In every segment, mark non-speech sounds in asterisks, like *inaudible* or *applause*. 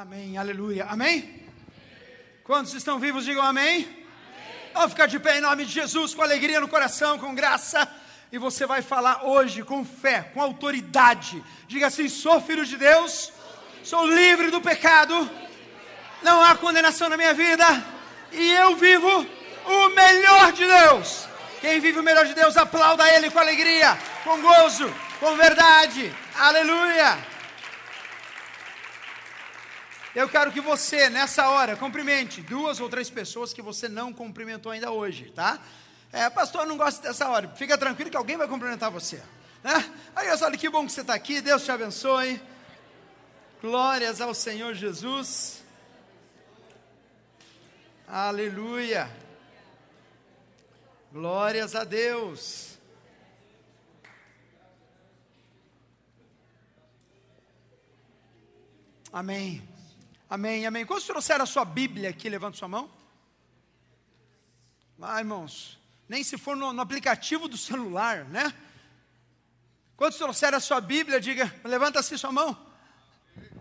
Amém, aleluia. Amém? Quantos estão vivos, digam amém. amém. Vamos ficar de pé em nome de Jesus, com alegria no coração, com graça. E você vai falar hoje com fé, com autoridade. Diga assim: sou filho de Deus, sou livre do pecado, não há condenação na minha vida, e eu vivo o melhor de Deus. Quem vive o melhor de Deus, aplauda Ele com alegria, com gozo, com verdade. Aleluia. Eu quero que você, nessa hora, cumprimente duas ou três pessoas que você não cumprimentou ainda hoje, tá? É, pastor, eu não gosto dessa hora. Fica tranquilo que alguém vai cumprimentar você. Né? Aí, olha que bom que você está aqui. Deus te abençoe. Glórias ao Senhor Jesus. Aleluia. Glórias a Deus. Amém. Amém, amém. Quantos trouxeram a sua Bíblia aqui? Levanta sua mão. Ah, irmãos, nem se for no, no aplicativo do celular, né? Quantos trouxeram a sua Bíblia? Diga, levanta assim sua mão.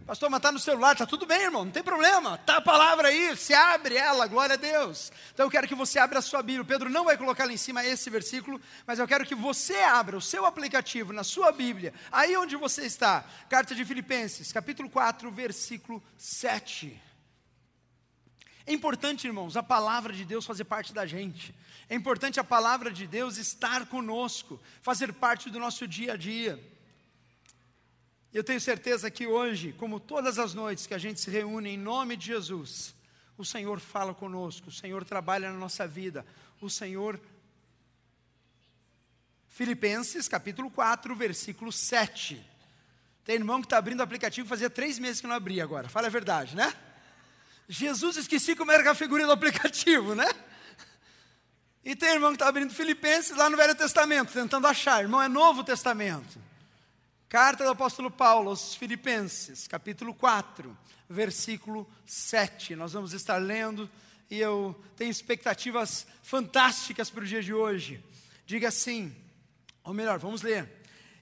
Pastor, mas está no celular, está tudo bem, irmão, não tem problema. Está a palavra aí, se abre ela, glória a Deus. Então eu quero que você abra a sua Bíblia. Pedro não vai colocar lá em cima esse versículo, mas eu quero que você abra o seu aplicativo na sua Bíblia, aí onde você está. Carta de Filipenses, capítulo 4, versículo 7. É importante, irmãos, a palavra de Deus fazer parte da gente. É importante a palavra de Deus estar conosco, fazer parte do nosso dia a dia. Eu tenho certeza que hoje, como todas as noites que a gente se reúne em nome de Jesus, o Senhor fala conosco, o Senhor trabalha na nossa vida, o Senhor. Filipenses capítulo 4, versículo 7. Tem irmão que está abrindo o aplicativo, fazia três meses que não abria agora, fala a verdade, né? Jesus, esqueci como era a figurinha do aplicativo, né? E tem irmão que está abrindo Filipenses lá no Velho Testamento, tentando achar. Irmão, é Novo Testamento. Carta do apóstolo Paulo aos Filipenses, capítulo 4, versículo 7. Nós vamos estar lendo e eu tenho expectativas fantásticas para o dia de hoje. Diga assim, ou melhor, vamos ler.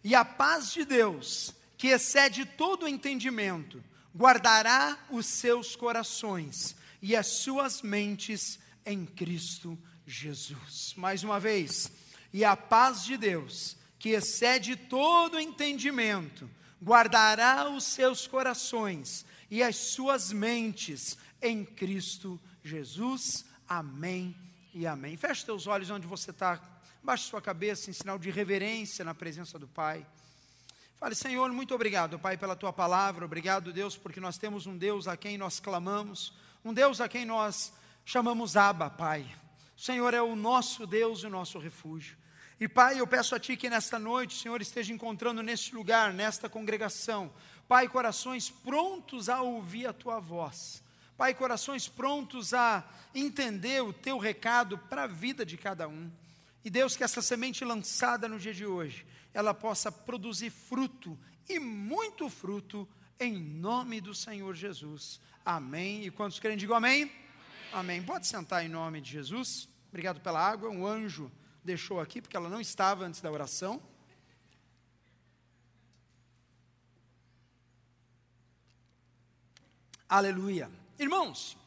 E a paz de Deus, que excede todo entendimento, guardará os seus corações e as suas mentes em Cristo Jesus. Mais uma vez, e a paz de Deus, que excede todo entendimento, guardará os seus corações e as suas mentes em Cristo Jesus. Amém e amém. Feche teus olhos onde você está, baixe sua cabeça em sinal de reverência na presença do Pai. Fale, Senhor, muito obrigado, Pai, pela tua palavra. Obrigado, Deus, porque nós temos um Deus a quem nós clamamos, um Deus a quem nós chamamos Abba, Pai. O Senhor é o nosso Deus e o nosso refúgio. E Pai, eu peço a Ti que nesta noite Senhor esteja encontrando neste lugar, nesta congregação, Pai, corações prontos a ouvir a Tua voz. Pai, corações prontos a entender o Teu recado para a vida de cada um. E Deus, que essa semente lançada no dia de hoje, ela possa produzir fruto e muito fruto em nome do Senhor Jesus. Amém. E quantos querem, digam amém? amém. Amém. Pode sentar em nome de Jesus. Obrigado pela água. Um anjo deixou aqui, porque ela não estava antes da oração. Aleluia. Irmãos,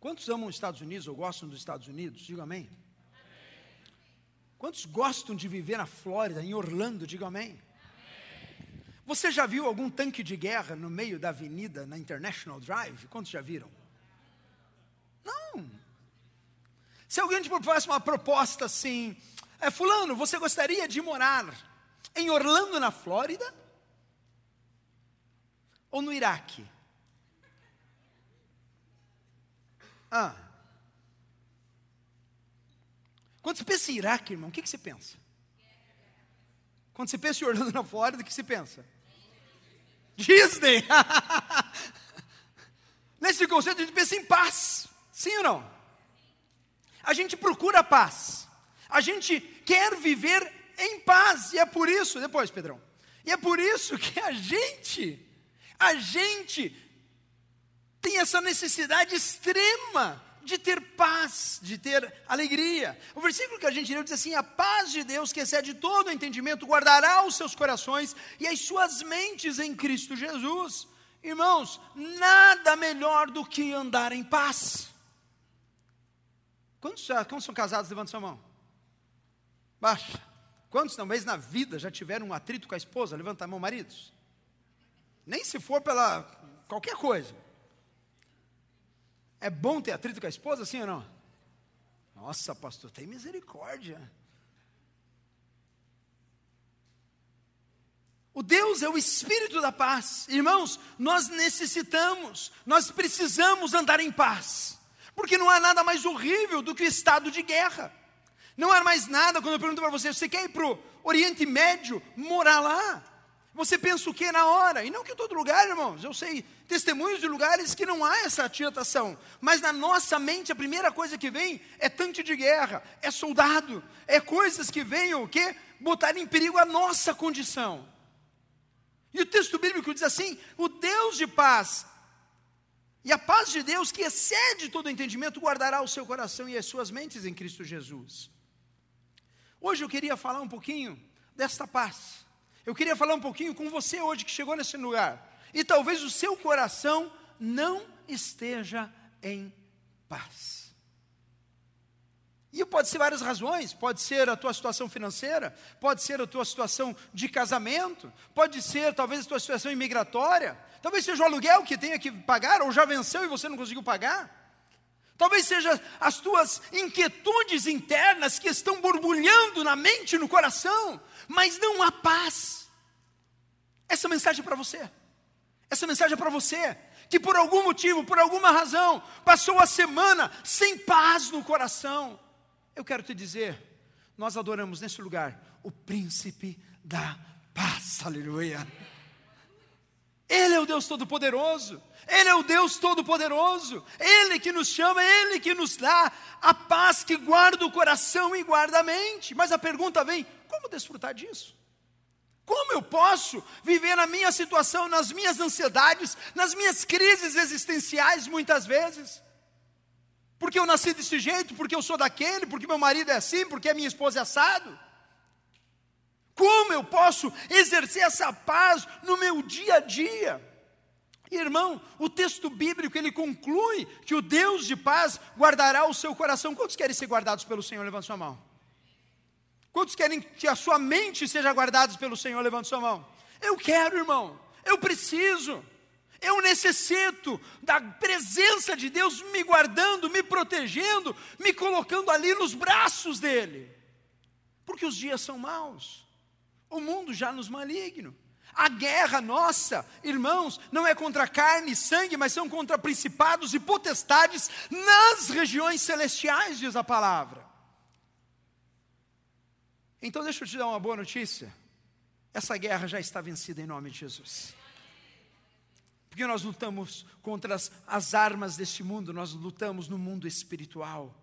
quantos amam os Estados Unidos ou gostam dos Estados Unidos? Diga amém. Quantos gostam de viver na Flórida, em Orlando? Diga amém. Você já viu algum tanque de guerra no meio da avenida, na International Drive? Quantos já viram? Não. Se alguém te faz uma proposta assim, é, Fulano, você gostaria de morar em Orlando, na Flórida? Ou no Iraque? Ah. Quando você pensa em Iraque, irmão, o que, que você pensa? Quando você pensa em Orlando *laughs* na Flórida, o que você pensa? Disney! *laughs* Nesse conceito, a gente pensa em paz. Sim ou não? A gente procura paz, a gente quer viver em paz, e é por isso, depois, Pedrão, e é por isso que a gente, a gente tem essa necessidade extrema de ter paz, de ter alegria. O versículo que a gente leu diz assim: A paz de Deus, que excede todo entendimento, guardará os seus corações e as suas mentes em Cristo Jesus. irmãos, nada melhor do que andar em paz. Quantos, já, quantos são casados? Levanta sua mão. Baixa. Quantos talvez na vida já tiveram um atrito com a esposa? Levanta a mão, maridos. Nem se for pela qualquer coisa. É bom ter atrito com a esposa, sim ou não? Nossa, pastor, tem misericórdia. O Deus é o Espírito da paz. Irmãos, nós necessitamos, nós precisamos andar em paz. Porque não há nada mais horrível do que o estado de guerra. Não há mais nada, quando eu pergunto para você, você quer ir para o Oriente Médio, morar lá? Você pensa o que na hora? E não que em todo lugar, irmãos. Eu sei testemunhos de lugares que não há essa atiatação. Mas na nossa mente, a primeira coisa que vem é tanque de guerra, é soldado, é coisas que venham o quê? Botar em perigo a nossa condição. E o texto bíblico diz assim: o Deus de paz e a paz de Deus, que excede todo entendimento, guardará o seu coração e as suas mentes em Cristo Jesus. Hoje eu queria falar um pouquinho desta paz. Eu queria falar um pouquinho com você hoje que chegou nesse lugar. E talvez o seu coração não esteja em paz. E pode ser várias razões, pode ser a tua situação financeira, pode ser a tua situação de casamento, pode ser talvez a tua situação imigratória, talvez seja o aluguel que tenha que pagar, ou já venceu e você não conseguiu pagar. Talvez seja as tuas inquietudes internas que estão borbulhando na mente e no coração, mas não há paz. Essa mensagem é para você. Essa mensagem é para você que por algum motivo, por alguma razão, passou a semana sem paz no coração. Eu quero te dizer, nós adoramos nesse lugar o príncipe da paz. Aleluia. Ele é o Deus Todo-Poderoso. Ele é o Deus Todo-Poderoso. Ele que nos chama, Ele que nos dá a paz que guarda o coração e guarda a mente. Mas a pergunta vem: como desfrutar disso? Como eu posso viver na minha situação, nas minhas ansiedades, nas minhas crises existenciais muitas vezes? Porque eu nasci desse jeito, porque eu sou daquele, porque meu marido é assim, porque a minha esposa é assado? Como eu posso exercer essa paz no meu dia a dia? Irmão, o texto bíblico ele conclui que o Deus de paz guardará o seu coração. Quantos querem ser guardados pelo Senhor? Levanta sua mão. Quantos querem que a sua mente seja guardada pelo Senhor? Levante sua mão. Eu quero, irmão. Eu preciso. Eu necessito da presença de Deus me guardando, me protegendo, me colocando ali nos braços dele. Porque os dias são maus. O mundo já nos maligno. A guerra nossa, irmãos, não é contra carne e sangue, mas são contra principados e potestades nas regiões celestiais, diz a palavra. Então deixa eu te dar uma boa notícia. Essa guerra já está vencida em nome de Jesus. Porque nós lutamos contra as, as armas deste mundo, nós lutamos no mundo espiritual.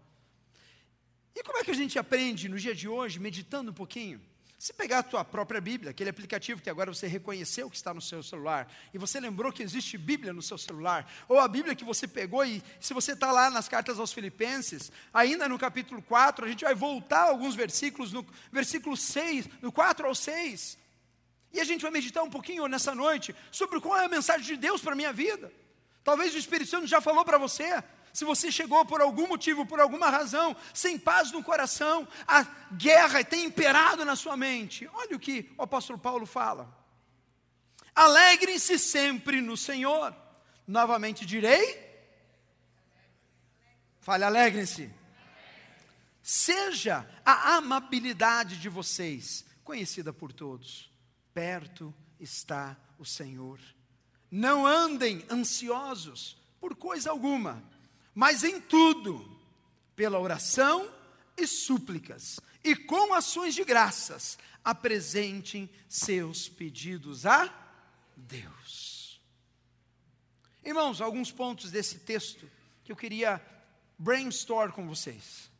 E como é que a gente aprende no dia de hoje, meditando um pouquinho? Se pegar a tua própria Bíblia, aquele aplicativo que agora você reconheceu que está no seu celular, e você lembrou que existe Bíblia no seu celular, ou a Bíblia que você pegou, e se você está lá nas cartas aos Filipenses, ainda no capítulo 4, a gente vai voltar alguns versículos, no versículo 6, no 4 ao 6, e a gente vai meditar um pouquinho nessa noite sobre qual é a mensagem de Deus para a minha vida. Talvez o Espírito Santo já falou para você, se você chegou por algum motivo, por alguma razão, sem paz no coração, a guerra tem imperado na sua mente. Olha o que o apóstolo Paulo fala. Alegrem-se sempre no Senhor. Novamente direi. Fale, alegrem-se. Seja a amabilidade de vocês conhecida por todos. Perto está o Senhor. Não andem ansiosos por coisa alguma mas em tudo, pela oração e súplicas, e com ações de graças, apresentem seus pedidos a Deus. Irmãos, alguns pontos desse texto que eu queria brainstorm com vocês.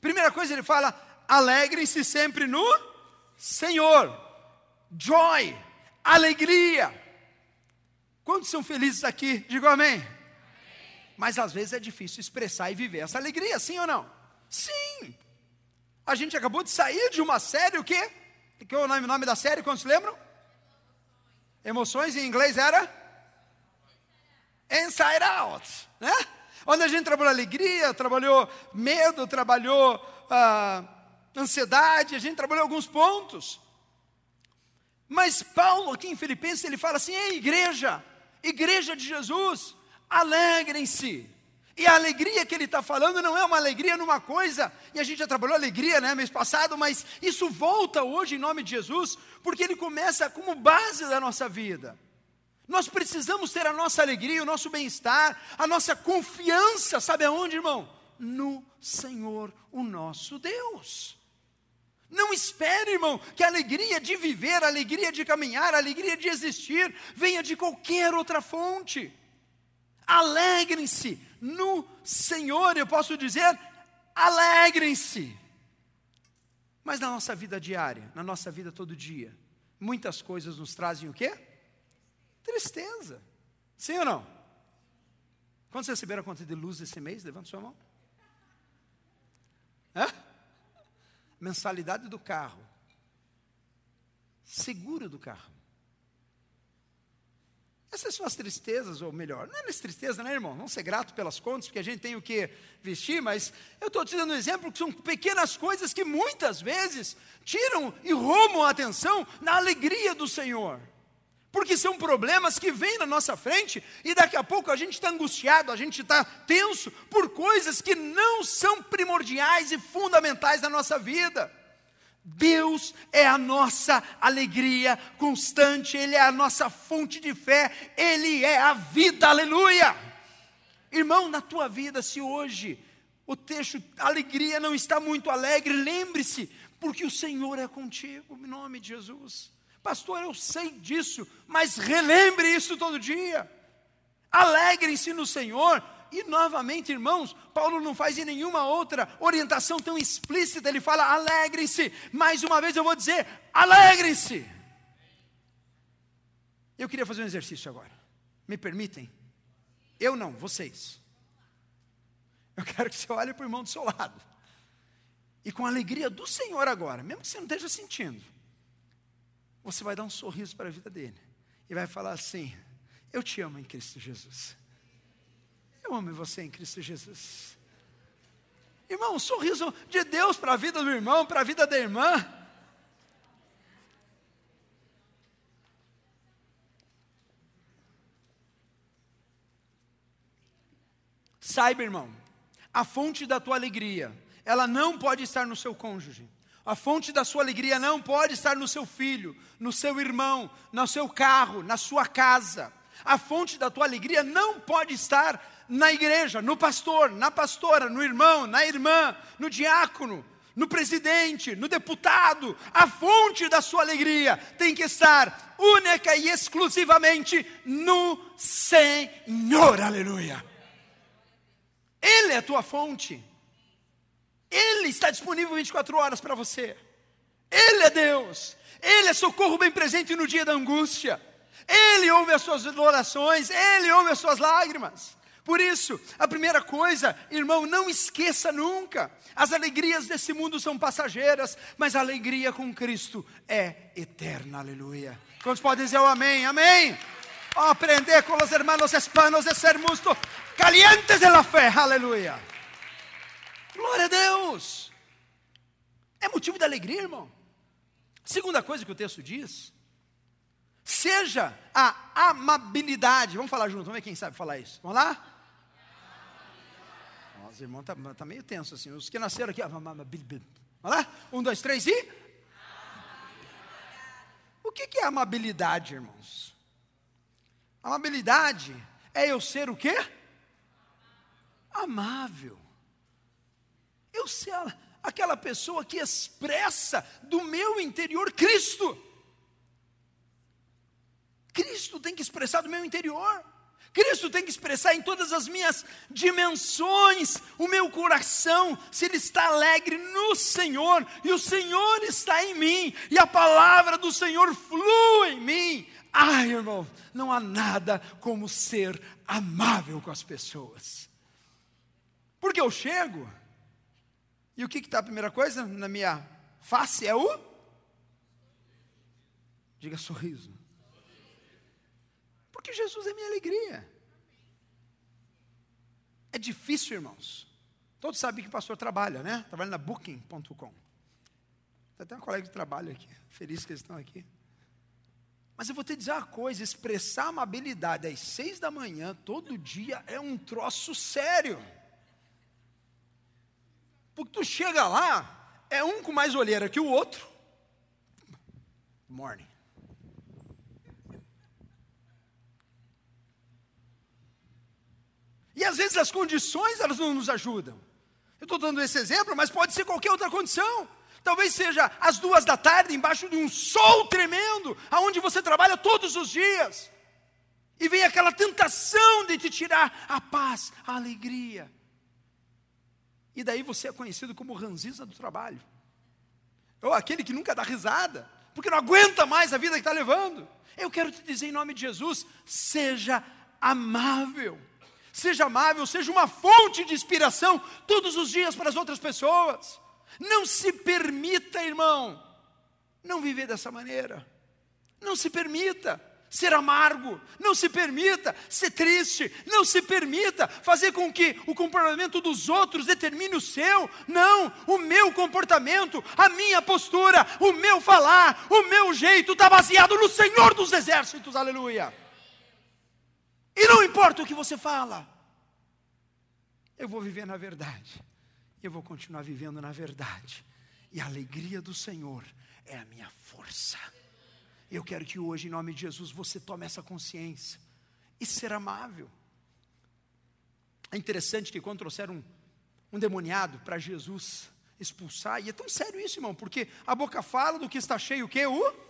Primeira coisa, ele fala: alegrem-se sempre no Senhor. Joy, alegria. Quantos são felizes aqui? Digo amém mas às vezes é difícil expressar e viver essa alegria, sim ou não? Sim! A gente acabou de sair de uma série, o quê? Que é o nome, nome da série, quantos lembram? Emoções em inglês era? inside out, né? Onde a gente trabalhou alegria, trabalhou medo, trabalhou ah, ansiedade, a gente trabalhou alguns pontos. Mas Paulo, aqui em Filipenses, ele fala assim: Ei, igreja, igreja de Jesus, alegrem-se. E a alegria que ele está falando não é uma alegria numa coisa, e a gente já trabalhou alegria, né, mês passado, mas isso volta hoje em nome de Jesus, porque ele começa como base da nossa vida. Nós precisamos ter a nossa alegria, o nosso bem-estar, a nossa confiança, sabe aonde, irmão? No Senhor, o nosso Deus. Não espere, irmão, que a alegria de viver, a alegria de caminhar, a alegria de existir venha de qualquer outra fonte. Alegrem-se no Senhor, eu posso dizer, alegrem-se. Mas na nossa vida diária, na nossa vida todo dia, muitas coisas nos trazem o quê? Tristeza. Sim ou não? Quantos receberam a conta de luz esse mês? Levanta sua mão. Hã? Mensalidade do carro. Seguro do carro. Essas são as tristezas, ou melhor, não é as tristezas, né, irmão? Não ser grato pelas contas, porque a gente tem o que vestir, mas eu estou te dando um exemplo que são pequenas coisas que muitas vezes tiram e roubam a atenção na alegria do Senhor. Porque são problemas que vêm na nossa frente e daqui a pouco a gente está angustiado, a gente está tenso por coisas que não são primordiais e fundamentais na nossa vida. Deus é a nossa alegria constante, Ele é a nossa fonte de fé, Ele é a vida, aleluia. Irmão, na tua vida, se hoje o texto alegria não está muito alegre, lembre-se, porque o Senhor é contigo, em nome de Jesus. Pastor, eu sei disso, mas relembre isso todo dia. Alegrem-se no Senhor. E novamente, irmãos, Paulo não faz em nenhuma outra orientação tão explícita, ele fala: alegrem-se. Mais uma vez eu vou dizer: alegrem-se. Eu queria fazer um exercício agora. Me permitem? Eu não, vocês. Eu quero que você olhe para o irmão do seu lado. E com a alegria do Senhor agora, mesmo que você não esteja sentindo você vai dar um sorriso para a vida dele e vai falar assim: Eu te amo em Cristo Jesus. Eu amo você em Cristo Jesus. Irmão, um sorriso de Deus para a vida do irmão, para a vida da irmã. Saiba, irmão, a fonte da tua alegria, ela não pode estar no seu cônjuge. A fonte da sua alegria não pode estar no seu filho, no seu irmão, no seu carro, na sua casa. A fonte da tua alegria não pode estar na igreja, no pastor, na pastora, no irmão, na irmã, no diácono, no presidente, no deputado. A fonte da sua alegria tem que estar única e exclusivamente no Senhor. Aleluia. Ele é a tua fonte. Ele está disponível 24 horas para você. Ele é Deus. Ele é socorro bem presente no dia da angústia. Ele ouve as suas orações, ele ouve as suas lágrimas. Por isso, a primeira coisa, irmão, não esqueça nunca: as alegrias desse mundo são passageiras, mas a alegria com Cristo é eterna. Aleluia. Quantos podem dizer o amém? Amém. Aprender com os hermanos hispanos de ser musto calientes de la fé. Aleluia. Glória a Deus. É motivo de alegria, irmão. Segunda coisa que o texto diz, seja a amabilidade. Vamos falar junto, vamos ver quem sabe falar isso. Vamos lá? Nossa, irmão está tá meio tenso assim. Os que nasceram aqui, vamos lá? Um, dois, três e. O que, que é amabilidade, irmãos? Amabilidade é eu ser o quê? Amável. Eu ser aquela pessoa que expressa do meu interior Cristo. Cristo tem que expressar do meu interior. Cristo tem que expressar em todas as minhas dimensões o meu coração, se ele está alegre no Senhor, e o Senhor está em mim, e a palavra do Senhor flui em mim. Ai, irmão, não há nada como ser amável com as pessoas. Porque eu chego, e o que está a primeira coisa na minha face? É o? Diga sorriso. Porque Jesus é minha alegria. É difícil, irmãos. Todos sabem que o pastor trabalha, né? Trabalha na booking.com. Tem até uma colega que trabalha aqui. Feliz que eles estão aqui. Mas eu vou te dizer uma coisa: expressar amabilidade às seis da manhã, todo dia, é um troço sério. Porque tu chega lá, é um com mais olheira que o outro. Morning. E às vezes as condições elas não nos ajudam. Eu estou dando esse exemplo, mas pode ser qualquer outra condição. Talvez seja às duas da tarde, embaixo de um sol tremendo, aonde você trabalha todos os dias. E vem aquela tentação de te tirar a paz, a alegria. E daí você é conhecido como ranziza do trabalho. Ou aquele que nunca dá risada, porque não aguenta mais a vida que está levando. Eu quero te dizer em nome de Jesus: seja amável. Seja amável, seja uma fonte de inspiração todos os dias para as outras pessoas. Não se permita, irmão, não viver dessa maneira. Não se permita ser amargo, não se permita ser triste, não se permita fazer com que o comportamento dos outros determine o seu. Não, o meu comportamento, a minha postura, o meu falar, o meu jeito está baseado no Senhor dos Exércitos, aleluia. E não importa o que você fala, eu vou viver na verdade, eu vou continuar vivendo na verdade, e a alegria do Senhor é a minha força. Eu quero que hoje, em nome de Jesus, você tome essa consciência e ser amável. É interessante que quando trouxeram um, um demoniado para Jesus expulsar, e é tão sério isso, irmão, porque a boca fala do que está cheio o que? O?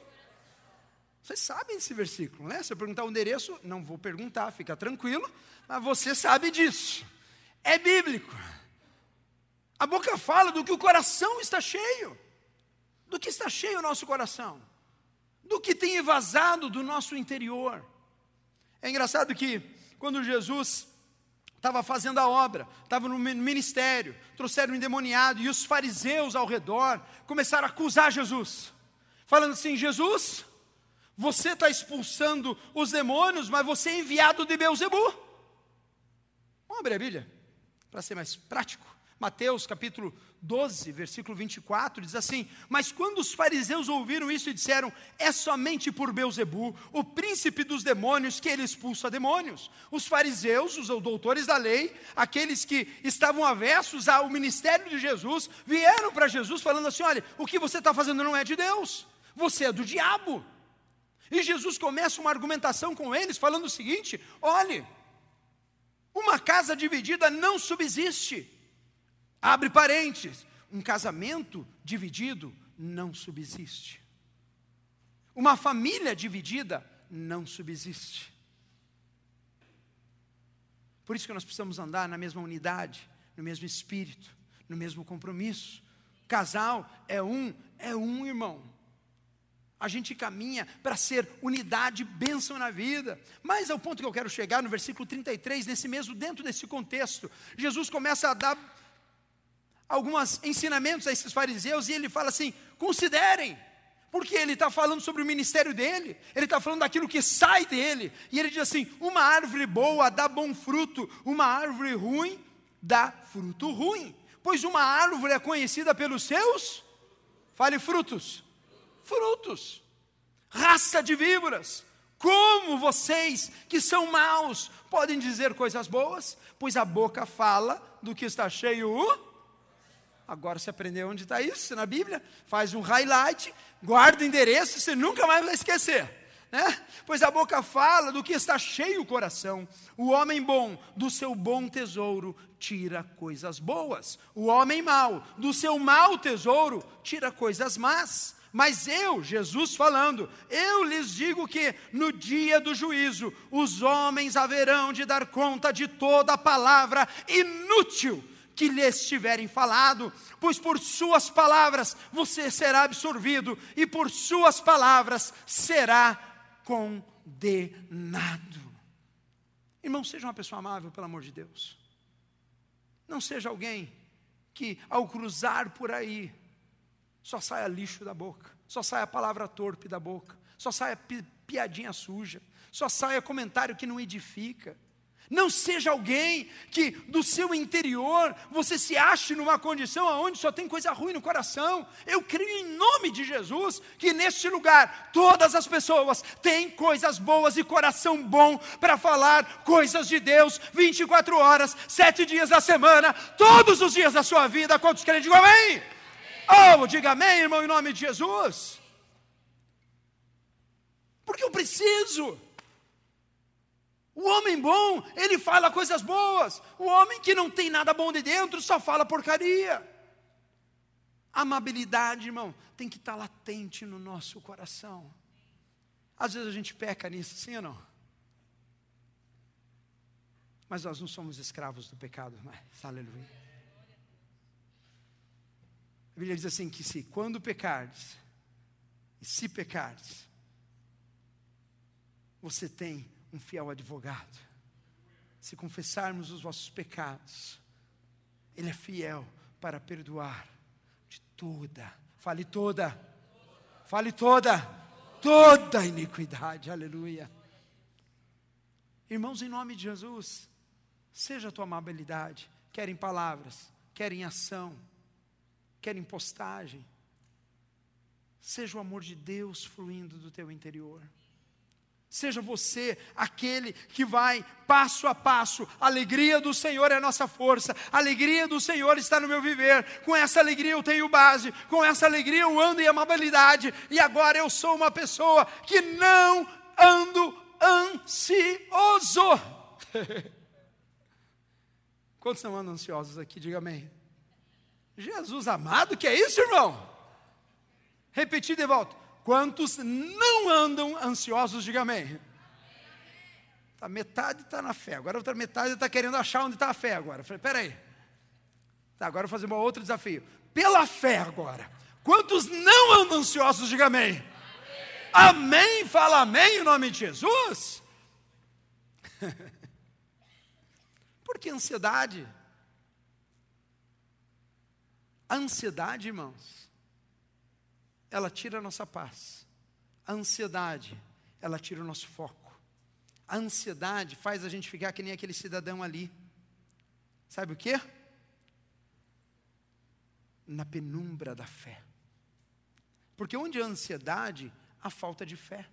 Vocês sabem desse versículo, né? Se eu perguntar o endereço, não vou perguntar, fica tranquilo, mas você sabe disso. É bíblico. A boca fala do que o coração está cheio. Do que está cheio o nosso coração do que tem evasado do nosso interior. É engraçado que quando Jesus estava fazendo a obra, estava no ministério, trouxeram um endemoniado e os fariseus ao redor começaram a acusar Jesus, falando assim: Jesus, você está expulsando os demônios, mas você é enviado de Beuzebu. Vamos abrir a Bíblia, para ser mais prático. Mateus capítulo 12, versículo 24, diz assim: Mas quando os fariseus ouviram isso e disseram: É somente por Beuzebu, o príncipe dos demônios, que ele expulsa demônios. Os fariseus, os doutores da lei, aqueles que estavam avessos ao ministério de Jesus, vieram para Jesus falando assim: Olha, o que você está fazendo não é de Deus, você é do diabo. E Jesus começa uma argumentação com eles, falando o seguinte: olhe, uma casa dividida não subsiste. Abre parênteses, um casamento dividido não subsiste. Uma família dividida não subsiste. Por isso que nós precisamos andar na mesma unidade, no mesmo espírito, no mesmo compromisso. Casal é um, é um irmão. A gente caminha para ser unidade, bênção na vida. Mas é o ponto que eu quero chegar no versículo 33, nesse mesmo, dentro desse contexto. Jesus começa a dar alguns ensinamentos a esses fariseus e ele fala assim: considerem, porque ele está falando sobre o ministério dele, ele está falando daquilo que sai dele, e ele diz assim: uma árvore boa dá bom fruto, uma árvore ruim dá fruto ruim, pois uma árvore é conhecida pelos seus, fale frutos, frutos, raça de víboras. Como vocês que são maus podem dizer coisas boas? Pois a boca fala do que está cheio o Agora você aprendeu onde está isso na Bíblia, faz um highlight, guarda o endereço, você nunca mais vai esquecer. Né? Pois a boca fala do que está cheio o coração. O homem bom, do seu bom tesouro, tira coisas boas. O homem mau, do seu mau tesouro, tira coisas más. Mas eu, Jesus falando, eu lhes digo que no dia do juízo os homens haverão de dar conta de toda a palavra inútil que lhes tiverem falado, pois por suas palavras você será absorvido e por suas palavras será condenado. Irmão, seja uma pessoa amável, pelo amor de Deus. Não seja alguém que, ao cruzar por aí, só saia lixo da boca, só saia palavra torpe da boca, só saia pi piadinha suja, só saia comentário que não edifica. Não seja alguém que do seu interior você se ache numa condição onde só tem coisa ruim no coração. Eu creio em nome de Jesus que neste lugar todas as pessoas têm coisas boas e coração bom para falar coisas de Deus 24 horas, sete dias da semana, todos os dias da sua vida. Quantos querem dizer amém? Oh, diga amém, irmão, em nome de Jesus. Porque eu preciso. O homem bom, ele fala coisas boas. O homem que não tem nada bom de dentro só fala porcaria. Amabilidade, irmão, tem que estar latente no nosso coração. Às vezes a gente peca nisso, sim ou não? Mas nós não somos escravos do pecado mais. Aleluia. Bíblia diz assim: que se quando pecardes, e se pecardes, você tem um fiel advogado. Se confessarmos os vossos pecados, Ele é fiel para perdoar de toda, fale toda, fale toda, toda iniquidade, aleluia. Irmãos, em nome de Jesus, seja a tua amabilidade, quer em palavras, quer em ação, quer em postagem, seja o amor de Deus fluindo do teu interior. Seja você aquele que vai passo a passo. A alegria do Senhor é a nossa força. A alegria do Senhor está no meu viver. Com essa alegria eu tenho base. Com essa alegria eu ando em amabilidade. E agora eu sou uma pessoa que não ando ansioso. *laughs* Quantos não andam ansiosos aqui? Diga amém. Jesus amado, que é isso, irmão? Repetir de volta. Quantos não andam ansiosos, diga amém. A metade está na fé, agora a outra metade está querendo achar onde está a fé agora. Eu falei, peraí. Tá, agora eu vou fazer um outro desafio. Pela fé agora. Quantos não andam ansiosos, diga amém. Amém, amém fala amém em nome de Jesus. *laughs* Porque ansiedade. A ansiedade, irmãos, ela tira a nossa paz. A ansiedade, ela tira o nosso foco. A ansiedade faz a gente ficar que nem aquele cidadão ali. Sabe o que? Na penumbra da fé. Porque onde há ansiedade, há falta de fé.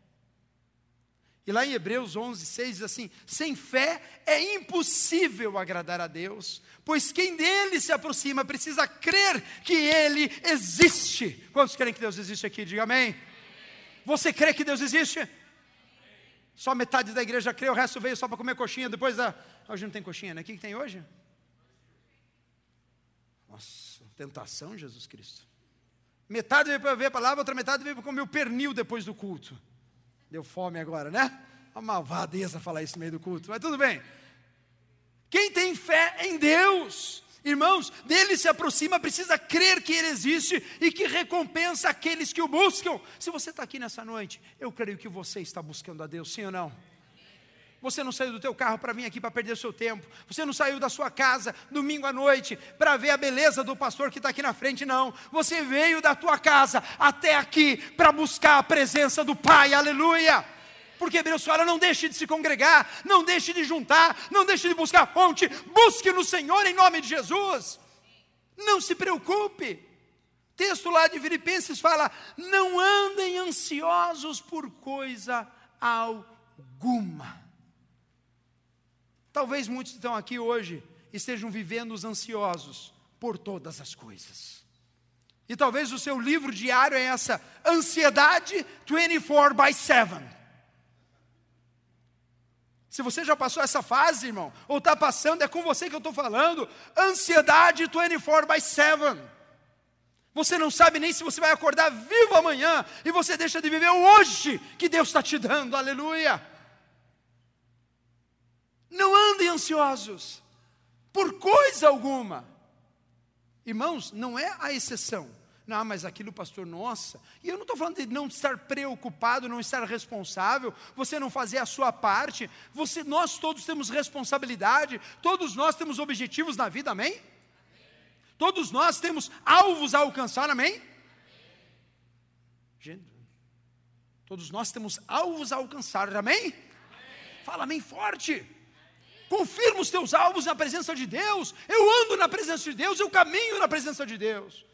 E lá em Hebreus 11, 6 diz assim: sem fé é impossível agradar a Deus, pois quem dele se aproxima precisa crer que ele existe. Quantos creem que Deus existe aqui? Diga amém. Você crê que Deus existe? Só metade da igreja crê, o resto veio só para comer coxinha. Depois da. Hoje não tem coxinha, né? O que tem hoje? Nossa, tentação, Jesus Cristo. Metade veio para ver a palavra, outra metade veio para comer o pernil depois do culto. Deu fome agora, né? Uma malvadeza falar isso no meio do culto, mas tudo bem. Quem tem fé em Deus, irmãos, dele se aproxima, precisa crer que ele existe e que recompensa aqueles que o buscam. Se você está aqui nessa noite, eu creio que você está buscando a Deus, sim ou não? Você não saiu do teu carro para vir aqui para perder seu tempo. Você não saiu da sua casa domingo à noite para ver a beleza do pastor que está aqui na frente, não. Você veio da tua casa até aqui para buscar a presença do Pai, aleluia. Porque Deus fala: não deixe de se congregar, não deixe de juntar, não deixe de buscar a fonte, busque no Senhor em nome de Jesus. Não se preocupe. Texto lá de Filipenses fala: não andem ansiosos por coisa alguma. Talvez muitos estão aqui hoje estejam vivendo os ansiosos por todas as coisas. E talvez o seu livro diário é essa ansiedade 24 by 7. Se você já passou essa fase, irmão, ou está passando, é com você que eu estou falando. Ansiedade 24 by 7. Você não sabe nem se você vai acordar vivo amanhã, e você deixa de viver hoje que Deus está te dando, aleluia. Não andem ansiosos por coisa alguma. Irmãos, não é a exceção. Não, mas aquilo, pastor, nossa. E eu não estou falando de não estar preocupado, não estar responsável, você não fazer a sua parte. Você, nós todos temos responsabilidade, todos nós temos objetivos na vida, amém? Todos nós temos alvos a alcançar, amém? amém. Gente, todos nós temos alvos a alcançar, amém? amém. Fala amém forte. Confirma os teus alvos na presença de Deus. Eu ando na presença de Deus, eu caminho na presença de Deus.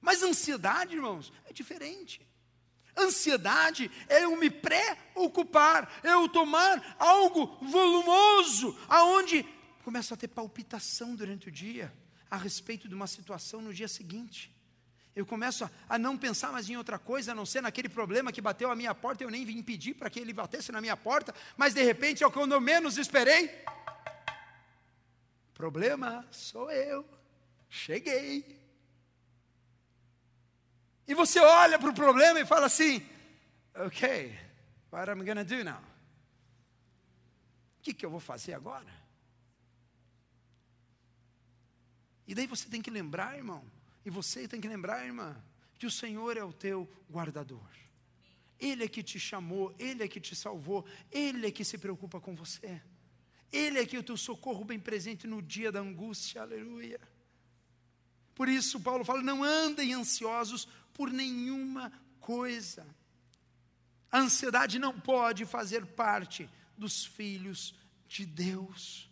Mas ansiedade, irmãos, é diferente. Ansiedade é eu me preocupar, é eu tomar algo volumoso, aonde começo a ter palpitação durante o dia a respeito de uma situação no dia seguinte. Eu começo a, a, não pensar mais em outra coisa, a não ser naquele problema que bateu à minha porta, eu nem vim pedir para que ele batesse na minha porta, mas de repente, é quando eu menos esperei, problema sou eu, cheguei. E você olha para o problema e fala assim: Ok, what am I gonna do now? O que, que eu vou fazer agora? E daí você tem que lembrar, irmão, e você tem que lembrar, irmã, que o Senhor é o teu guardador. Ele é que te chamou, Ele é que te salvou, Ele é que se preocupa com você. Ele é que é o teu socorro bem presente no dia da angústia, aleluia. Por isso, Paulo fala: não andem ansiosos por nenhuma coisa. A ansiedade não pode fazer parte dos filhos de Deus.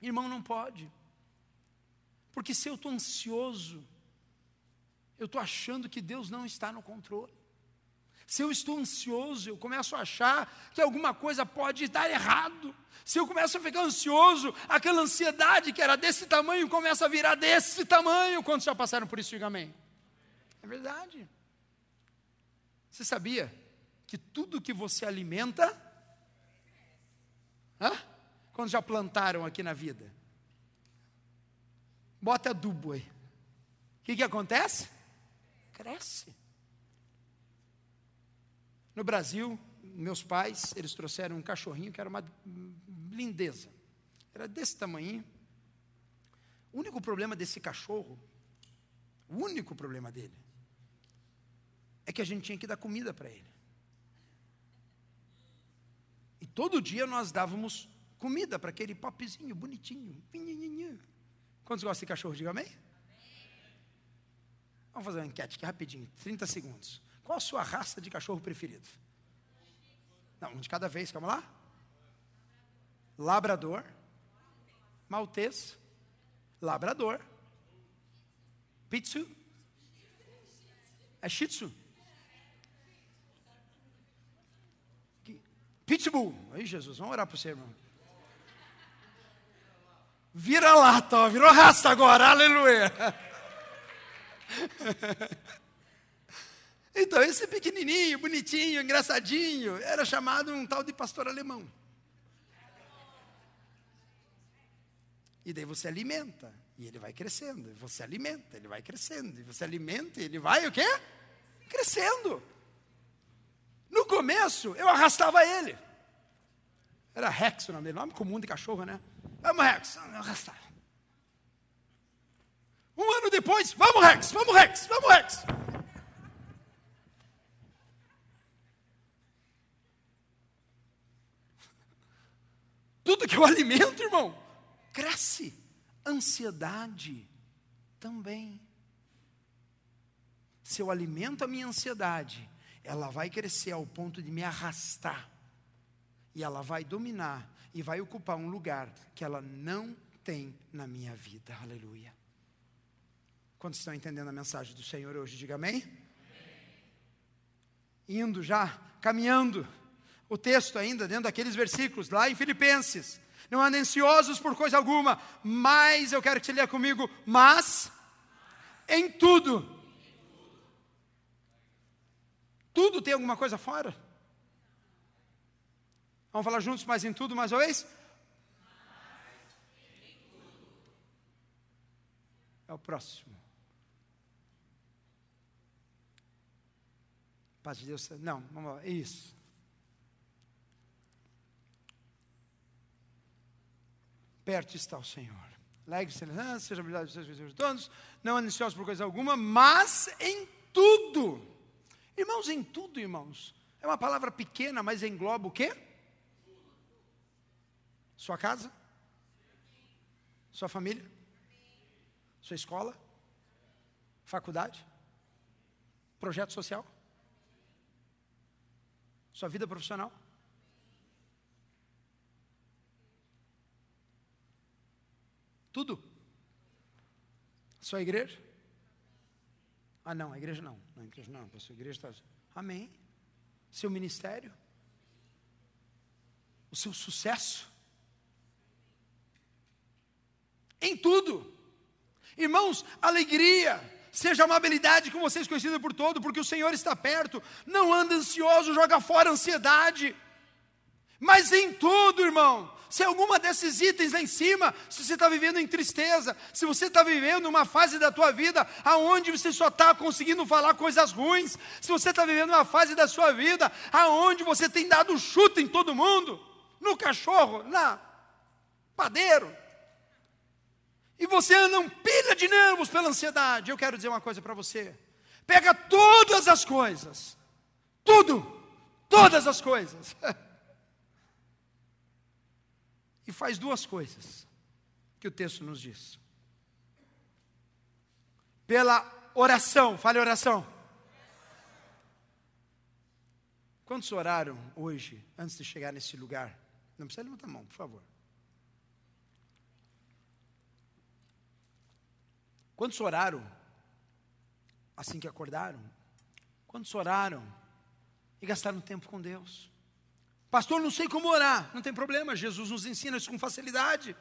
Irmão, não pode. Porque se eu estou ansioso, eu estou achando que Deus não está no controle. Se eu estou ansioso, eu começo a achar que alguma coisa pode dar errado. Se eu começo a ficar ansioso, aquela ansiedade que era desse tamanho começa a virar desse tamanho. Quantos já passaram por isso? Diga amém. É verdade. Você sabia que tudo que você alimenta. Hã? Quando já plantaram aqui na vida? Bota adubo aí. O que, que acontece? Cresce. No Brasil, meus pais, eles trouxeram um cachorrinho que era uma lindeza. Era desse tamanho. O único problema desse cachorro, o único problema dele, é que a gente tinha que dar comida para ele. E todo dia nós dávamos comida para aquele popzinho bonitinho. Quantos gostam de cachorro? Diga amém. Vamos fazer uma enquete aqui rapidinho, 30 segundos. Qual a sua raça de cachorro preferido? Não, um de cada vez, calma lá. Labrador, Maltês, Labrador, Pitsu, é Shih Tzu. Pitbull. Aí, Jesus, vamos orar para você, irmão. Vira lata, ó, virou raça agora, aleluia. *laughs* Então, esse pequenininho, bonitinho, engraçadinho, era chamado um tal de pastor alemão. E daí você alimenta, e ele vai crescendo. Você alimenta, ele vai crescendo. E você alimenta, e ele vai o quê? Crescendo. No começo, eu arrastava ele. Era Rex o nome dele, nome comum de cachorro, né? Vamos, Rex. Um ano depois, vamos, Rex, vamos, Rex, vamos, Rex. Tudo que eu alimento, irmão, cresce. Ansiedade também. Se eu alimento a minha ansiedade, ela vai crescer ao ponto de me arrastar. E ela vai dominar e vai ocupar um lugar que ela não tem na minha vida. Aleluia. Quantos estão entendendo a mensagem do Senhor hoje? Diga amém. amém. Indo já, caminhando. O texto ainda, dentro daqueles versículos, lá em Filipenses. Não andem ansiosos por coisa alguma, mas eu quero que você leia comigo, mas em tudo tudo tem alguma coisa fora? Vamos falar juntos, mas em tudo mais uma vez? É o próximo. Paz de Deus. Não, vamos lá. Isso. Perto está o Senhor. Alegre, seja habilidade dos seus todos, não ansiosos por coisa alguma, mas em tudo Irmãos, em tudo, irmãos. É uma palavra pequena, mas engloba o quê? Sua casa? Sua família? Sua escola? Faculdade? Projeto social? Sua vida profissional? Tudo. Sua igreja? Ah, não, a igreja não. Não, a igreja não. A sua igreja está. Amém. Seu ministério? O seu sucesso? Em tudo. Irmãos, alegria, seja amabilidade com vocês conhecida por todo, porque o Senhor está perto. Não anda ansioso, joga fora a ansiedade. Mas em tudo, irmão, se alguma desses itens lá em cima, se você está vivendo em tristeza, se você está vivendo uma fase da tua vida aonde você só está conseguindo falar coisas ruins, se você está vivendo uma fase da sua vida aonde você tem dado chute em todo mundo, no cachorro, na padeiro, e você anda um pilha de nervos pela ansiedade, eu quero dizer uma coisa para você. Pega todas as coisas, tudo, todas as coisas, *laughs* e faz duas coisas que o texto nos diz. Pela oração, fale oração. Quantos oraram hoje, antes de chegar nesse lugar? Não precisa levantar a mão, por favor. Quantos oraram assim que acordaram? Quantos oraram e gastaram tempo com Deus? Pastor, não sei como orar. Não tem problema, Jesus nos ensina isso com facilidade.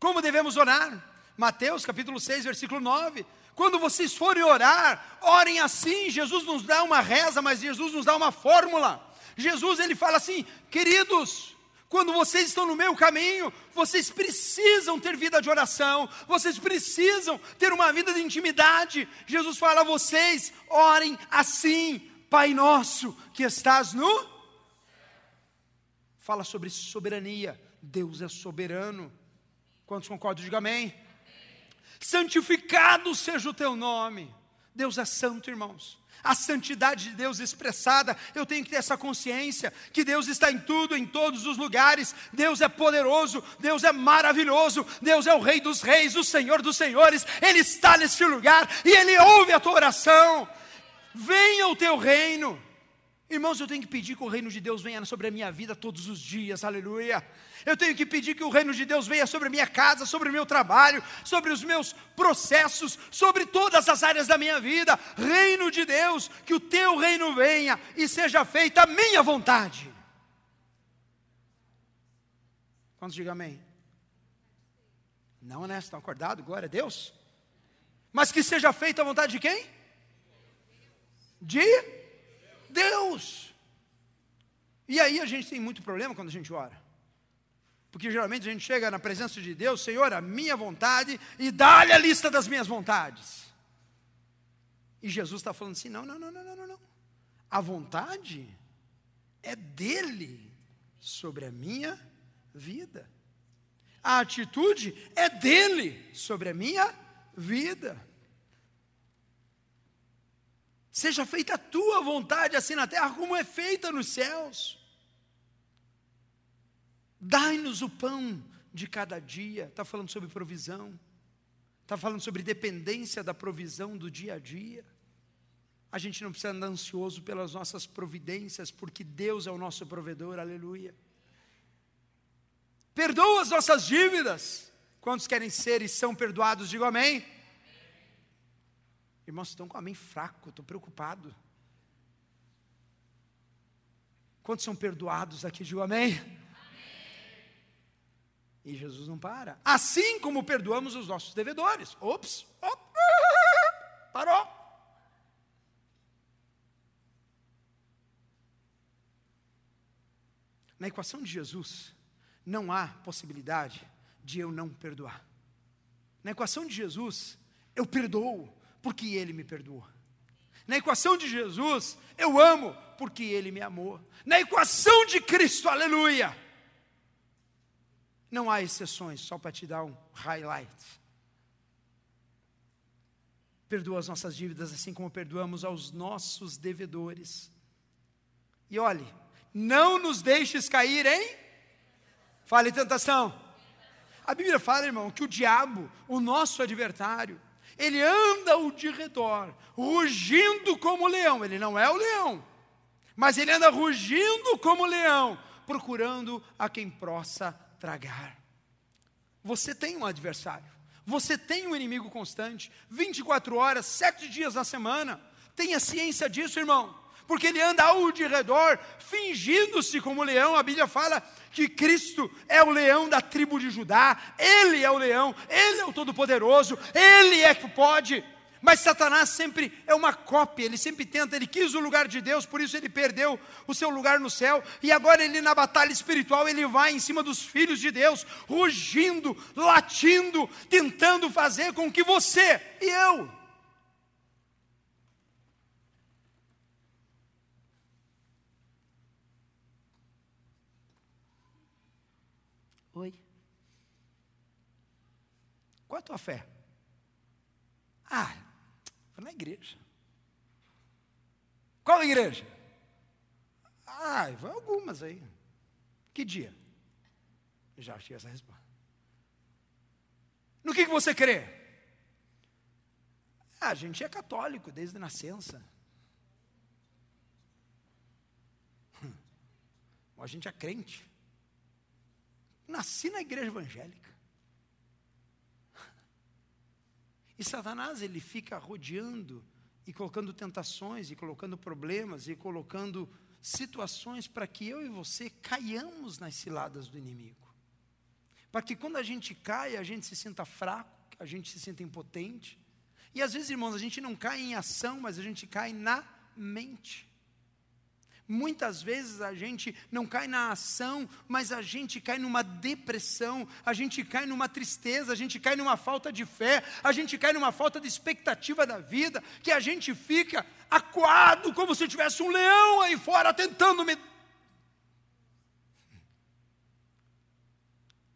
Como devemos orar? Mateus capítulo 6, versículo 9. Quando vocês forem orar, orem assim. Jesus nos dá uma reza, mas Jesus nos dá uma fórmula. Jesus ele fala assim: queridos, quando vocês estão no meu caminho, vocês precisam ter vida de oração, vocês precisam ter uma vida de intimidade. Jesus fala a vocês: orem assim, Pai nosso que estás no. Fala sobre soberania. Deus é soberano. Quantos concordam? Diga amém. amém. Santificado seja o teu nome. Deus é santo, irmãos a santidade de Deus expressada, eu tenho que ter essa consciência que Deus está em tudo, em todos os lugares. Deus é poderoso, Deus é maravilhoso, Deus é o Rei dos Reis, o Senhor dos Senhores. Ele está nesse lugar e Ele ouve a tua oração. Venha o teu reino. Irmãos, eu tenho que pedir que o reino de Deus venha sobre a minha vida todos os dias, aleluia. Eu tenho que pedir que o reino de Deus venha sobre a minha casa, sobre o meu trabalho, sobre os meus processos, sobre todas as áreas da minha vida. Reino de Deus, que o teu reino venha e seja feita a minha vontade. Quantos digam amém? Não, né? Estão acordados? Glória a Deus. Mas que seja feita a vontade de quem? De Deus. E aí a gente tem muito problema quando a gente ora. Porque geralmente a gente chega na presença de Deus, Senhor, a minha vontade, e dá-lhe a lista das minhas vontades. E Jesus está falando assim: não, não, não, não, não, não. A vontade é dele sobre a minha vida. A atitude é dele sobre a minha vida. Seja feita a tua vontade, assim na terra como é feita nos céus. Dai-nos o pão de cada dia. Está falando sobre provisão. Está falando sobre dependência da provisão do dia a dia. A gente não precisa andar ansioso pelas nossas providências, porque Deus é o nosso provedor, aleluia. Perdoa as nossas dívidas. Quantos querem ser e são perdoados? Digo amém. Irmãos, estão com amém fraco, estou preocupado. Quantos são perdoados aqui? Digo amém. E Jesus não para. Assim como perdoamos os nossos devedores. Ops, ops parou. Na equação de Jesus, não há possibilidade de eu não perdoar. Na equação de Jesus, eu perdoo, porque Ele me perdoou. Na equação de Jesus, eu amo porque Ele me amou. Na equação de Cristo, aleluia, não há exceções, só para te dar um highlight. Perdoa as nossas dívidas assim como perdoamos aos nossos devedores. E olhe, não nos deixes cair em. Fale tentação. A Bíblia fala, irmão, que o diabo, o nosso adversário, ele anda ao de redor, rugindo como leão. Ele não é o leão, mas ele anda rugindo como leão, procurando a quem possa tragar. Você tem um adversário. Você tem um inimigo constante, 24 horas, sete dias na semana. Tenha ciência disso, irmão. Porque ele anda ao de redor, fingindo-se como leão. A Bíblia fala que Cristo é o leão da tribo de Judá. Ele é o leão, ele é o todo-poderoso, ele é que pode. Mas Satanás sempre é uma cópia, ele sempre tenta, ele quis o lugar de Deus, por isso ele perdeu o seu lugar no céu, e agora ele na batalha espiritual, ele vai em cima dos filhos de Deus, rugindo, latindo, tentando fazer com que você e eu Oi. Qual é a tua fé? Ah, na igreja. Qual igreja? Ah, vai algumas aí. Que dia? Já achei essa resposta. No que, que você crê? Ah, a gente é católico desde a nascença. Hum. A gente é crente. Nasci na igreja evangélica. E Satanás, ele fica rodeando e colocando tentações, e colocando problemas, e colocando situações para que eu e você caiamos nas ciladas do inimigo. Para que quando a gente cai, a gente se sinta fraco, a gente se sinta impotente. E às vezes, irmãos, a gente não cai em ação, mas a gente cai na mente. Muitas vezes a gente não cai na ação, mas a gente cai numa depressão, a gente cai numa tristeza, a gente cai numa falta de fé, a gente cai numa falta de expectativa da vida, que a gente fica acuado como se tivesse um leão aí fora tentando me.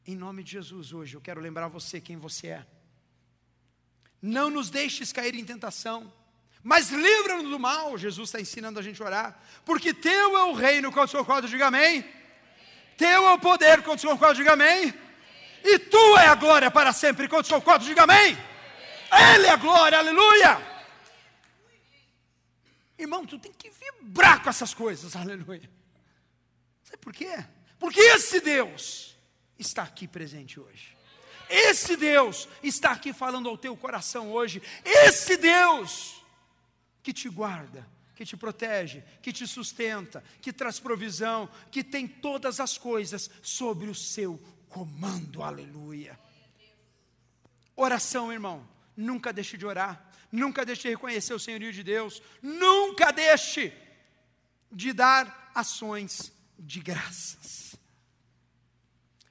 Em nome de Jesus, hoje eu quero lembrar você quem você é. Não nos deixes cair em tentação mas livra-nos do mal. Jesus está ensinando a gente a orar, porque teu é o reino, quando o Senhor concorda, diga amém. Teu é o poder, quando o Senhor concorda, diga amém. E tu é a glória para sempre, quando o Senhor concorda, diga amém. Ele é a glória, aleluia. Irmão, tu tem que vibrar com essas coisas, aleluia. Sabe por quê? Porque esse Deus está aqui presente hoje. Esse Deus está aqui falando ao teu coração hoje. Esse Deus que te guarda, que te protege, que te sustenta, que traz provisão, que tem todas as coisas sobre o seu comando. Aleluia. Oração, irmão. Nunca deixe de orar. Nunca deixe de reconhecer o senhorio de Deus. Nunca deixe de dar ações de graças.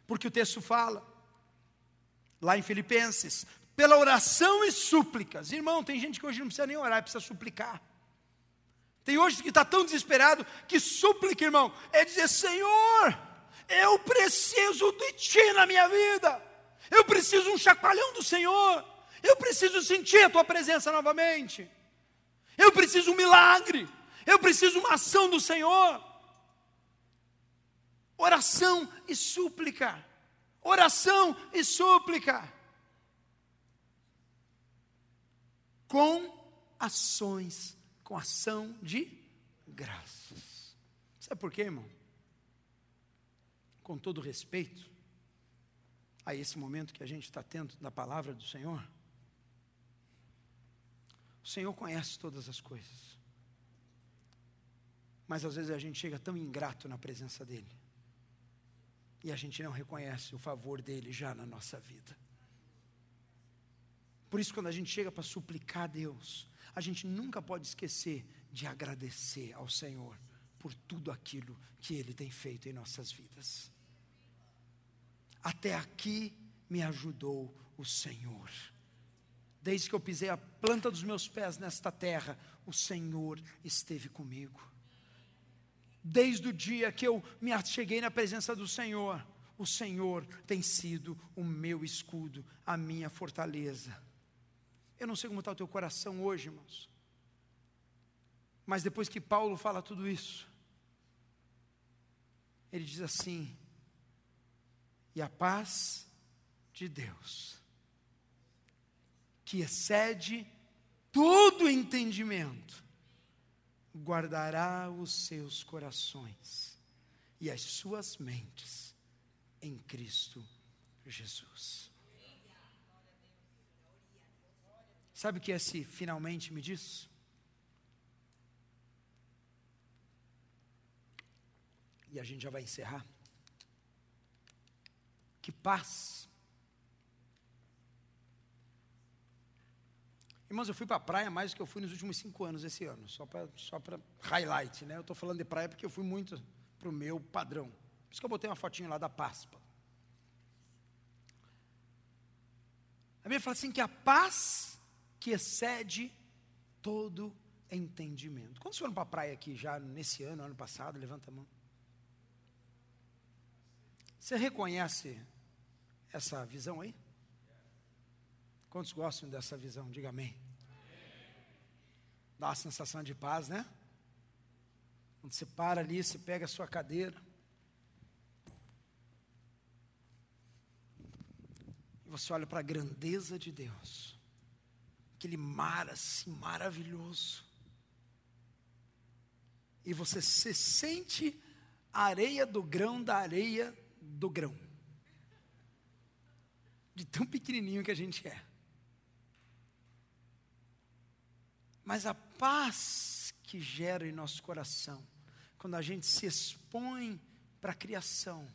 Porque o texto fala, lá em Filipenses, pela oração e súplicas. Irmão, tem gente que hoje não precisa nem orar, precisa suplicar. Tem hoje que está tão desesperado que súplica, irmão, é dizer: Senhor, eu preciso de Ti na minha vida, eu preciso um chacoalhão do Senhor, eu preciso sentir a Tua presença novamente, eu preciso um milagre, eu preciso uma ação do Senhor. Oração e súplica, oração e súplica. Com ações, com ação de graças. Sabe por quê, irmão? Com todo respeito a esse momento que a gente está tendo da palavra do Senhor, o Senhor conhece todas as coisas. Mas às vezes a gente chega tão ingrato na presença dEle. E a gente não reconhece o favor dEle já na nossa vida. Por isso, quando a gente chega para suplicar a Deus, a gente nunca pode esquecer de agradecer ao Senhor por tudo aquilo que Ele tem feito em nossas vidas. Até aqui me ajudou o Senhor. Desde que eu pisei a planta dos meus pés nesta terra, o Senhor esteve comigo. Desde o dia que eu me cheguei na presença do Senhor, o Senhor tem sido o meu escudo, a minha fortaleza. Eu não sei como está o teu coração hoje, irmãos. Mas depois que Paulo fala tudo isso, ele diz assim: e a paz de Deus, que excede todo entendimento, guardará os seus corações e as suas mentes em Cristo Jesus. Sabe o que esse finalmente me diz? E a gente já vai encerrar. Que paz. Irmãos, eu fui para a praia mais do que eu fui nos últimos cinco anos esse ano, só para só highlight, né? Eu estou falando de praia porque eu fui muito para o meu padrão. Por isso que eu botei uma fotinho lá da Páscoa. A Bíblia fala assim que a paz que excede todo entendimento. Quantos foram para a praia aqui já nesse ano, ano passado? Levanta a mão. Você reconhece essa visão aí? Quantos gostam dessa visão? Diga amém. Dá uma sensação de paz, né? Quando você para ali, você pega a sua cadeira. E você olha para a grandeza de Deus. Aquele mar assim maravilhoso. E você se sente a areia do grão da areia do grão. De tão pequenininho que a gente é. Mas a paz que gera em nosso coração quando a gente se expõe para a criação,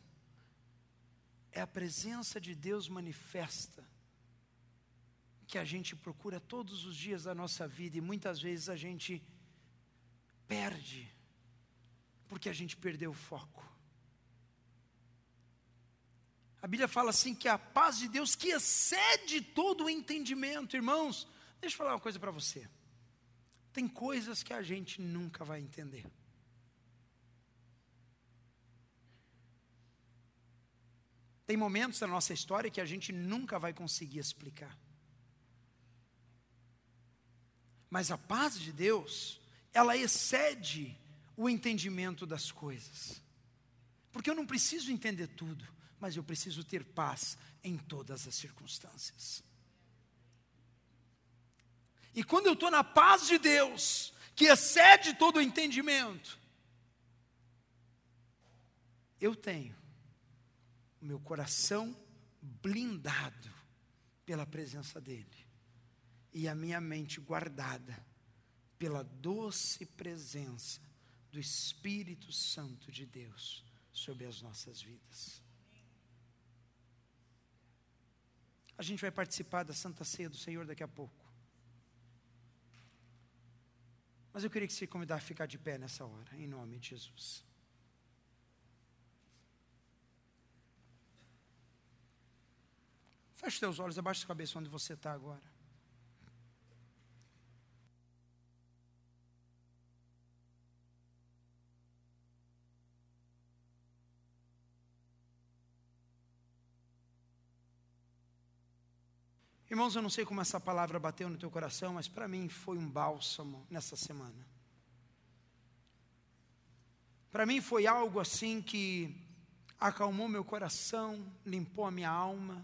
é a presença de Deus manifesta, que a gente procura todos os dias da nossa vida e muitas vezes a gente perde, porque a gente perdeu o foco. A Bíblia fala assim que a paz de Deus que excede todo o entendimento, irmãos. Deixa eu falar uma coisa para você. Tem coisas que a gente nunca vai entender. Tem momentos da nossa história que a gente nunca vai conseguir explicar. Mas a paz de Deus, ela excede o entendimento das coisas. Porque eu não preciso entender tudo, mas eu preciso ter paz em todas as circunstâncias. E quando eu estou na paz de Deus, que excede todo o entendimento, eu tenho o meu coração blindado pela presença dEle e a minha mente guardada pela doce presença do Espírito Santo de Deus sobre as nossas vidas. A gente vai participar da Santa Ceia do Senhor daqui a pouco. Mas eu queria que você convidar a ficar de pé nessa hora, em nome de Jesus. Feche teus olhos, abaixa a cabeça onde você está agora. Irmãos, eu não sei como essa palavra bateu no teu coração, mas para mim foi um bálsamo nessa semana. Para mim foi algo assim que acalmou meu coração, limpou a minha alma.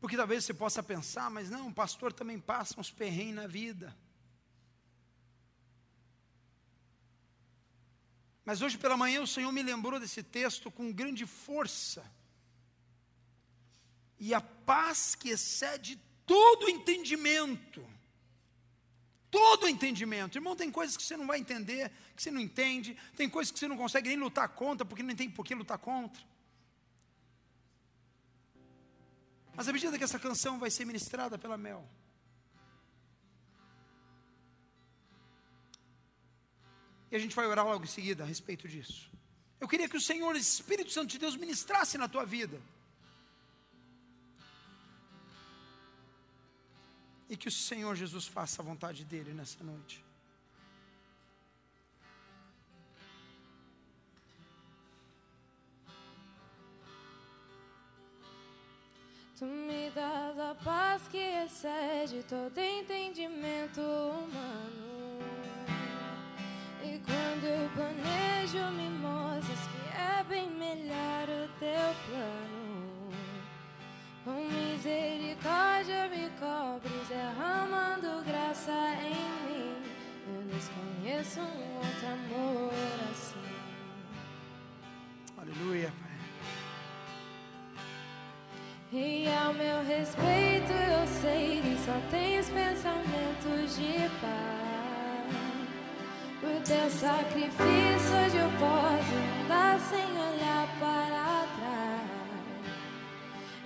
Porque talvez você possa pensar, mas não, o pastor também passa uns perrengues na vida. Mas hoje pela manhã o Senhor me lembrou desse texto com grande força. E a paz que excede todo entendimento. Todo entendimento. Irmão, tem coisas que você não vai entender, que você não entende, tem coisas que você não consegue nem lutar contra, porque não tem por que lutar contra. Mas à medida que essa canção vai ser ministrada pela Mel, e a gente vai orar logo em seguida a respeito disso. Eu queria que o Senhor, Espírito Santo de Deus, ministrasse na tua vida. E que o Senhor Jesus faça a vontade dele nessa noite. Tu me dás a paz que excede todo entendimento humano. E quando eu planejo, me mostras que é bem melhor o teu plano. Com misericórdia me cobres, derramando graça em mim. Eu desconheço um outro amor assim. Aleluia, Pai. E ao meu respeito eu sei que só tens pensamentos de paz. Por teu sacrifício hoje eu posso andar.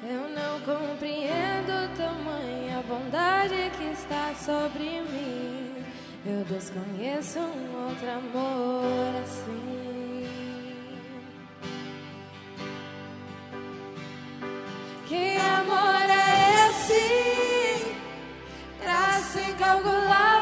Eu não compreendo tamanha bondade que está sobre mim. Eu desconheço um outro amor assim. Que amor é esse? Graça incalculável.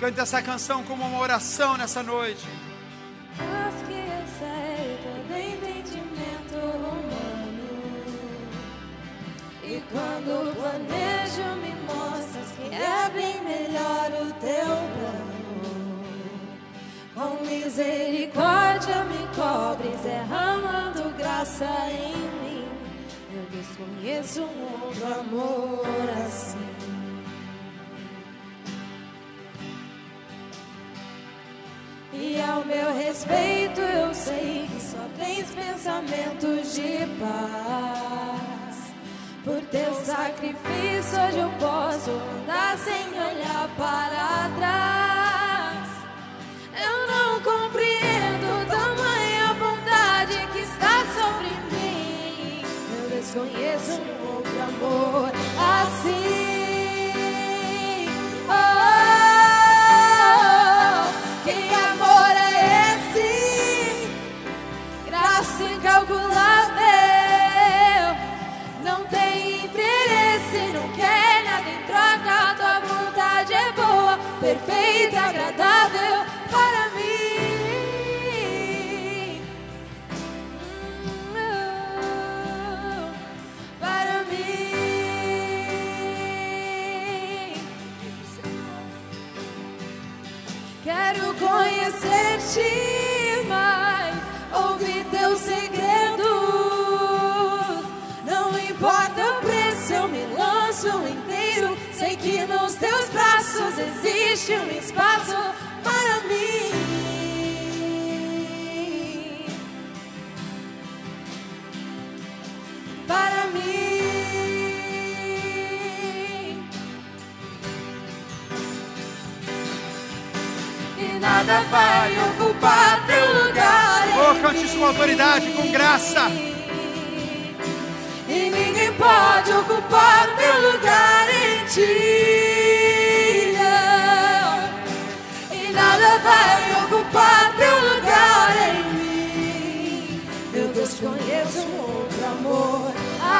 Cante essa canção como uma oração nessa noite. Mas que excede todo entendimento humano. E quando planejo, me mostras que é bem melhor o teu plano. Com misericórdia me cobres, derramando graça em mim. Eu desconheço um outro amor assim. E ao meu respeito eu sei que só tens pensamentos de paz. Por teu sacrifício hoje eu posso andar sem olhar para trás. Eu não compreendo tamanha bondade que está sobre mim. Eu desconheço um outro amor assim. Oh, conhecer-te mais, ouvir teus segredos. Não importa o preço, eu me lanço inteiro. Sei que nos teus braços existe um espaço para mim. Nada vai ocupar teu lugar. Oh, cante isso com autoridade, com graça. E ninguém pode ocupar teu lugar em ti. não. E nada vai ocupar teu lugar em mim. Eu desconheço um outro amor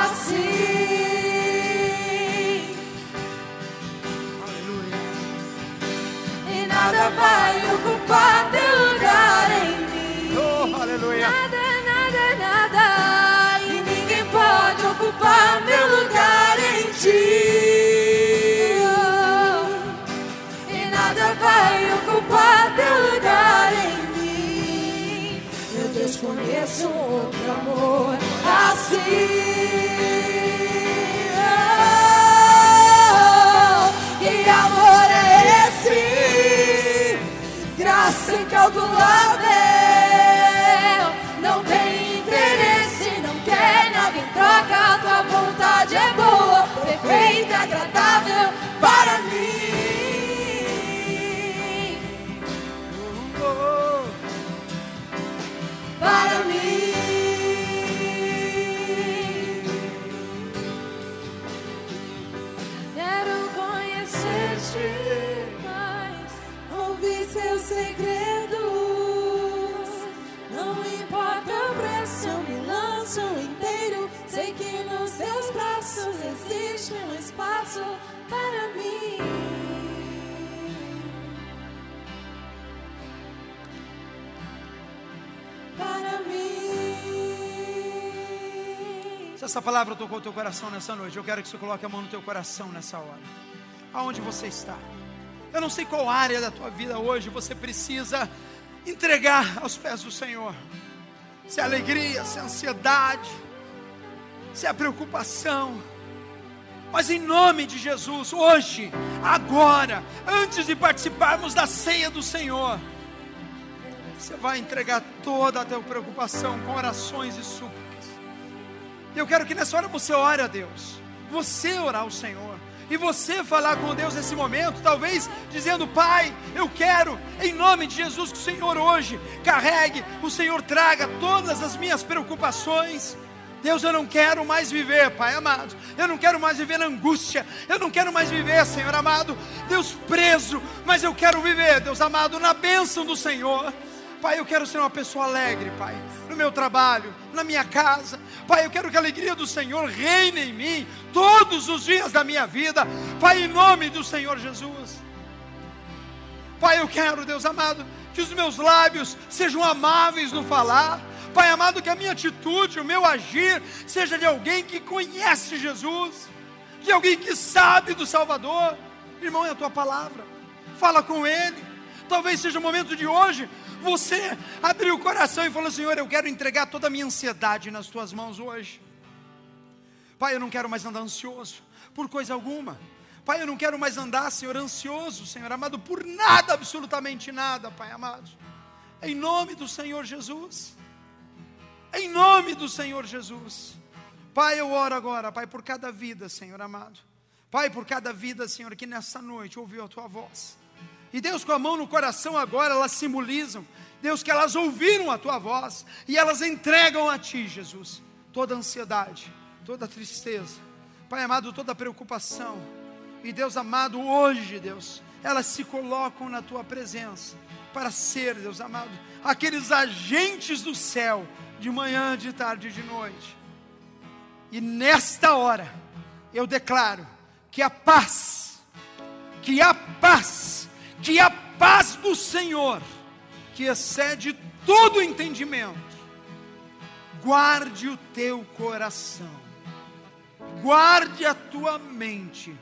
assim. Aleluia. E nada vai teu lugar em mim. Eu desconheço um outro amor assim. Oh, que amor é esse? Graça incalculável. Não tem interesse, não quer nada em troca. Tua vontade é boa, perfeita, agradável para essa palavra tocou o teu coração nessa noite, eu quero que você coloque a mão no teu coração nessa hora. Aonde você está? Eu não sei qual área da tua vida hoje você precisa entregar aos pés do Senhor. Se é alegria, se é ansiedade, se é preocupação. Mas em nome de Jesus, hoje, agora, antes de participarmos da ceia do Senhor, você vai entregar toda a tua preocupação com orações e súplicas. Eu quero que nessa hora você ore a Deus, você orar ao Senhor e você falar com Deus nesse momento, talvez dizendo: Pai, eu quero, em nome de Jesus, que o Senhor hoje carregue, o Senhor traga todas as minhas preocupações. Deus, eu não quero mais viver, Pai amado. Eu não quero mais viver na angústia. Eu não quero mais viver, Senhor amado. Deus preso, mas eu quero viver, Deus amado, na bênção do Senhor. Pai, eu quero ser uma pessoa alegre, Pai, no meu trabalho, na minha casa. Pai, eu quero que a alegria do Senhor reine em mim todos os dias da minha vida. Pai, em nome do Senhor Jesus. Pai, eu quero, Deus amado, que os meus lábios sejam amáveis no falar. Pai amado, que a minha atitude, o meu agir, seja de alguém que conhece Jesus, de alguém que sabe do Salvador. Irmão, é a tua palavra. Fala com Ele. Talvez seja o momento de hoje você abriu o coração e falou: Senhor, eu quero entregar toda a minha ansiedade nas tuas mãos hoje. Pai, eu não quero mais andar ansioso por coisa alguma. Pai, eu não quero mais andar, Senhor, ansioso, Senhor amado, por nada, absolutamente nada, Pai amado. Em nome do Senhor Jesus. Em nome do Senhor Jesus. Pai, eu oro agora, Pai, por cada vida, Senhor amado. Pai, por cada vida, Senhor, que nessa noite ouviu a tua voz. E Deus, com a mão no coração agora, elas simbolizam, Deus, que elas ouviram a tua voz e elas entregam a ti, Jesus, toda ansiedade, toda tristeza, Pai amado, toda preocupação. E Deus amado, hoje, Deus, elas se colocam na tua presença para ser, Deus amado, aqueles agentes do céu, de manhã, de tarde e de noite. E nesta hora, eu declaro que a paz, que a paz, que a paz do Senhor, que excede todo entendimento, guarde o teu coração, guarde a tua mente,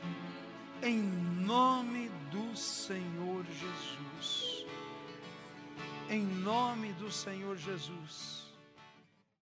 em nome do Senhor Jesus. Em nome do Senhor Jesus.